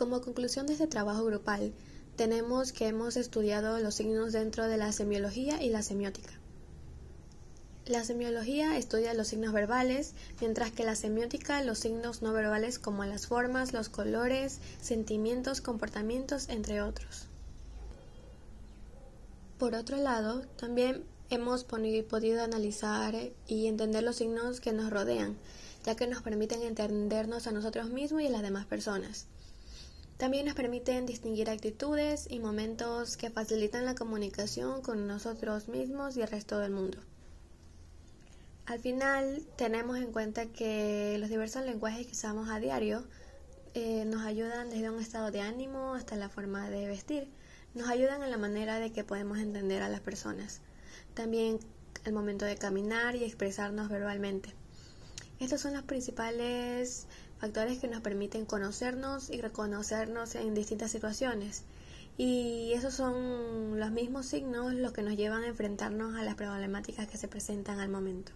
Como conclusión de este trabajo grupal, tenemos que hemos estudiado los signos dentro de la semiología y la semiótica. La semiología estudia los signos verbales, mientras que la semiótica los signos no verbales como las formas, los colores, sentimientos, comportamientos, entre otros. Por otro lado, también hemos podido analizar y entender los signos que nos rodean, ya que nos permiten entendernos a nosotros mismos y a las demás personas. También nos permiten distinguir actitudes y momentos que facilitan la comunicación con nosotros mismos y el resto del mundo. Al final, tenemos en cuenta que los diversos lenguajes que usamos a diario eh, nos ayudan desde un estado de ánimo hasta la forma de vestir. Nos ayudan en la manera de que podemos entender a las personas. También el momento de caminar y expresarnos verbalmente. Estos son los principales factores que nos permiten conocernos y reconocernos en distintas situaciones. Y esos son los mismos signos los que nos llevan a enfrentarnos a las problemáticas que se presentan al momento.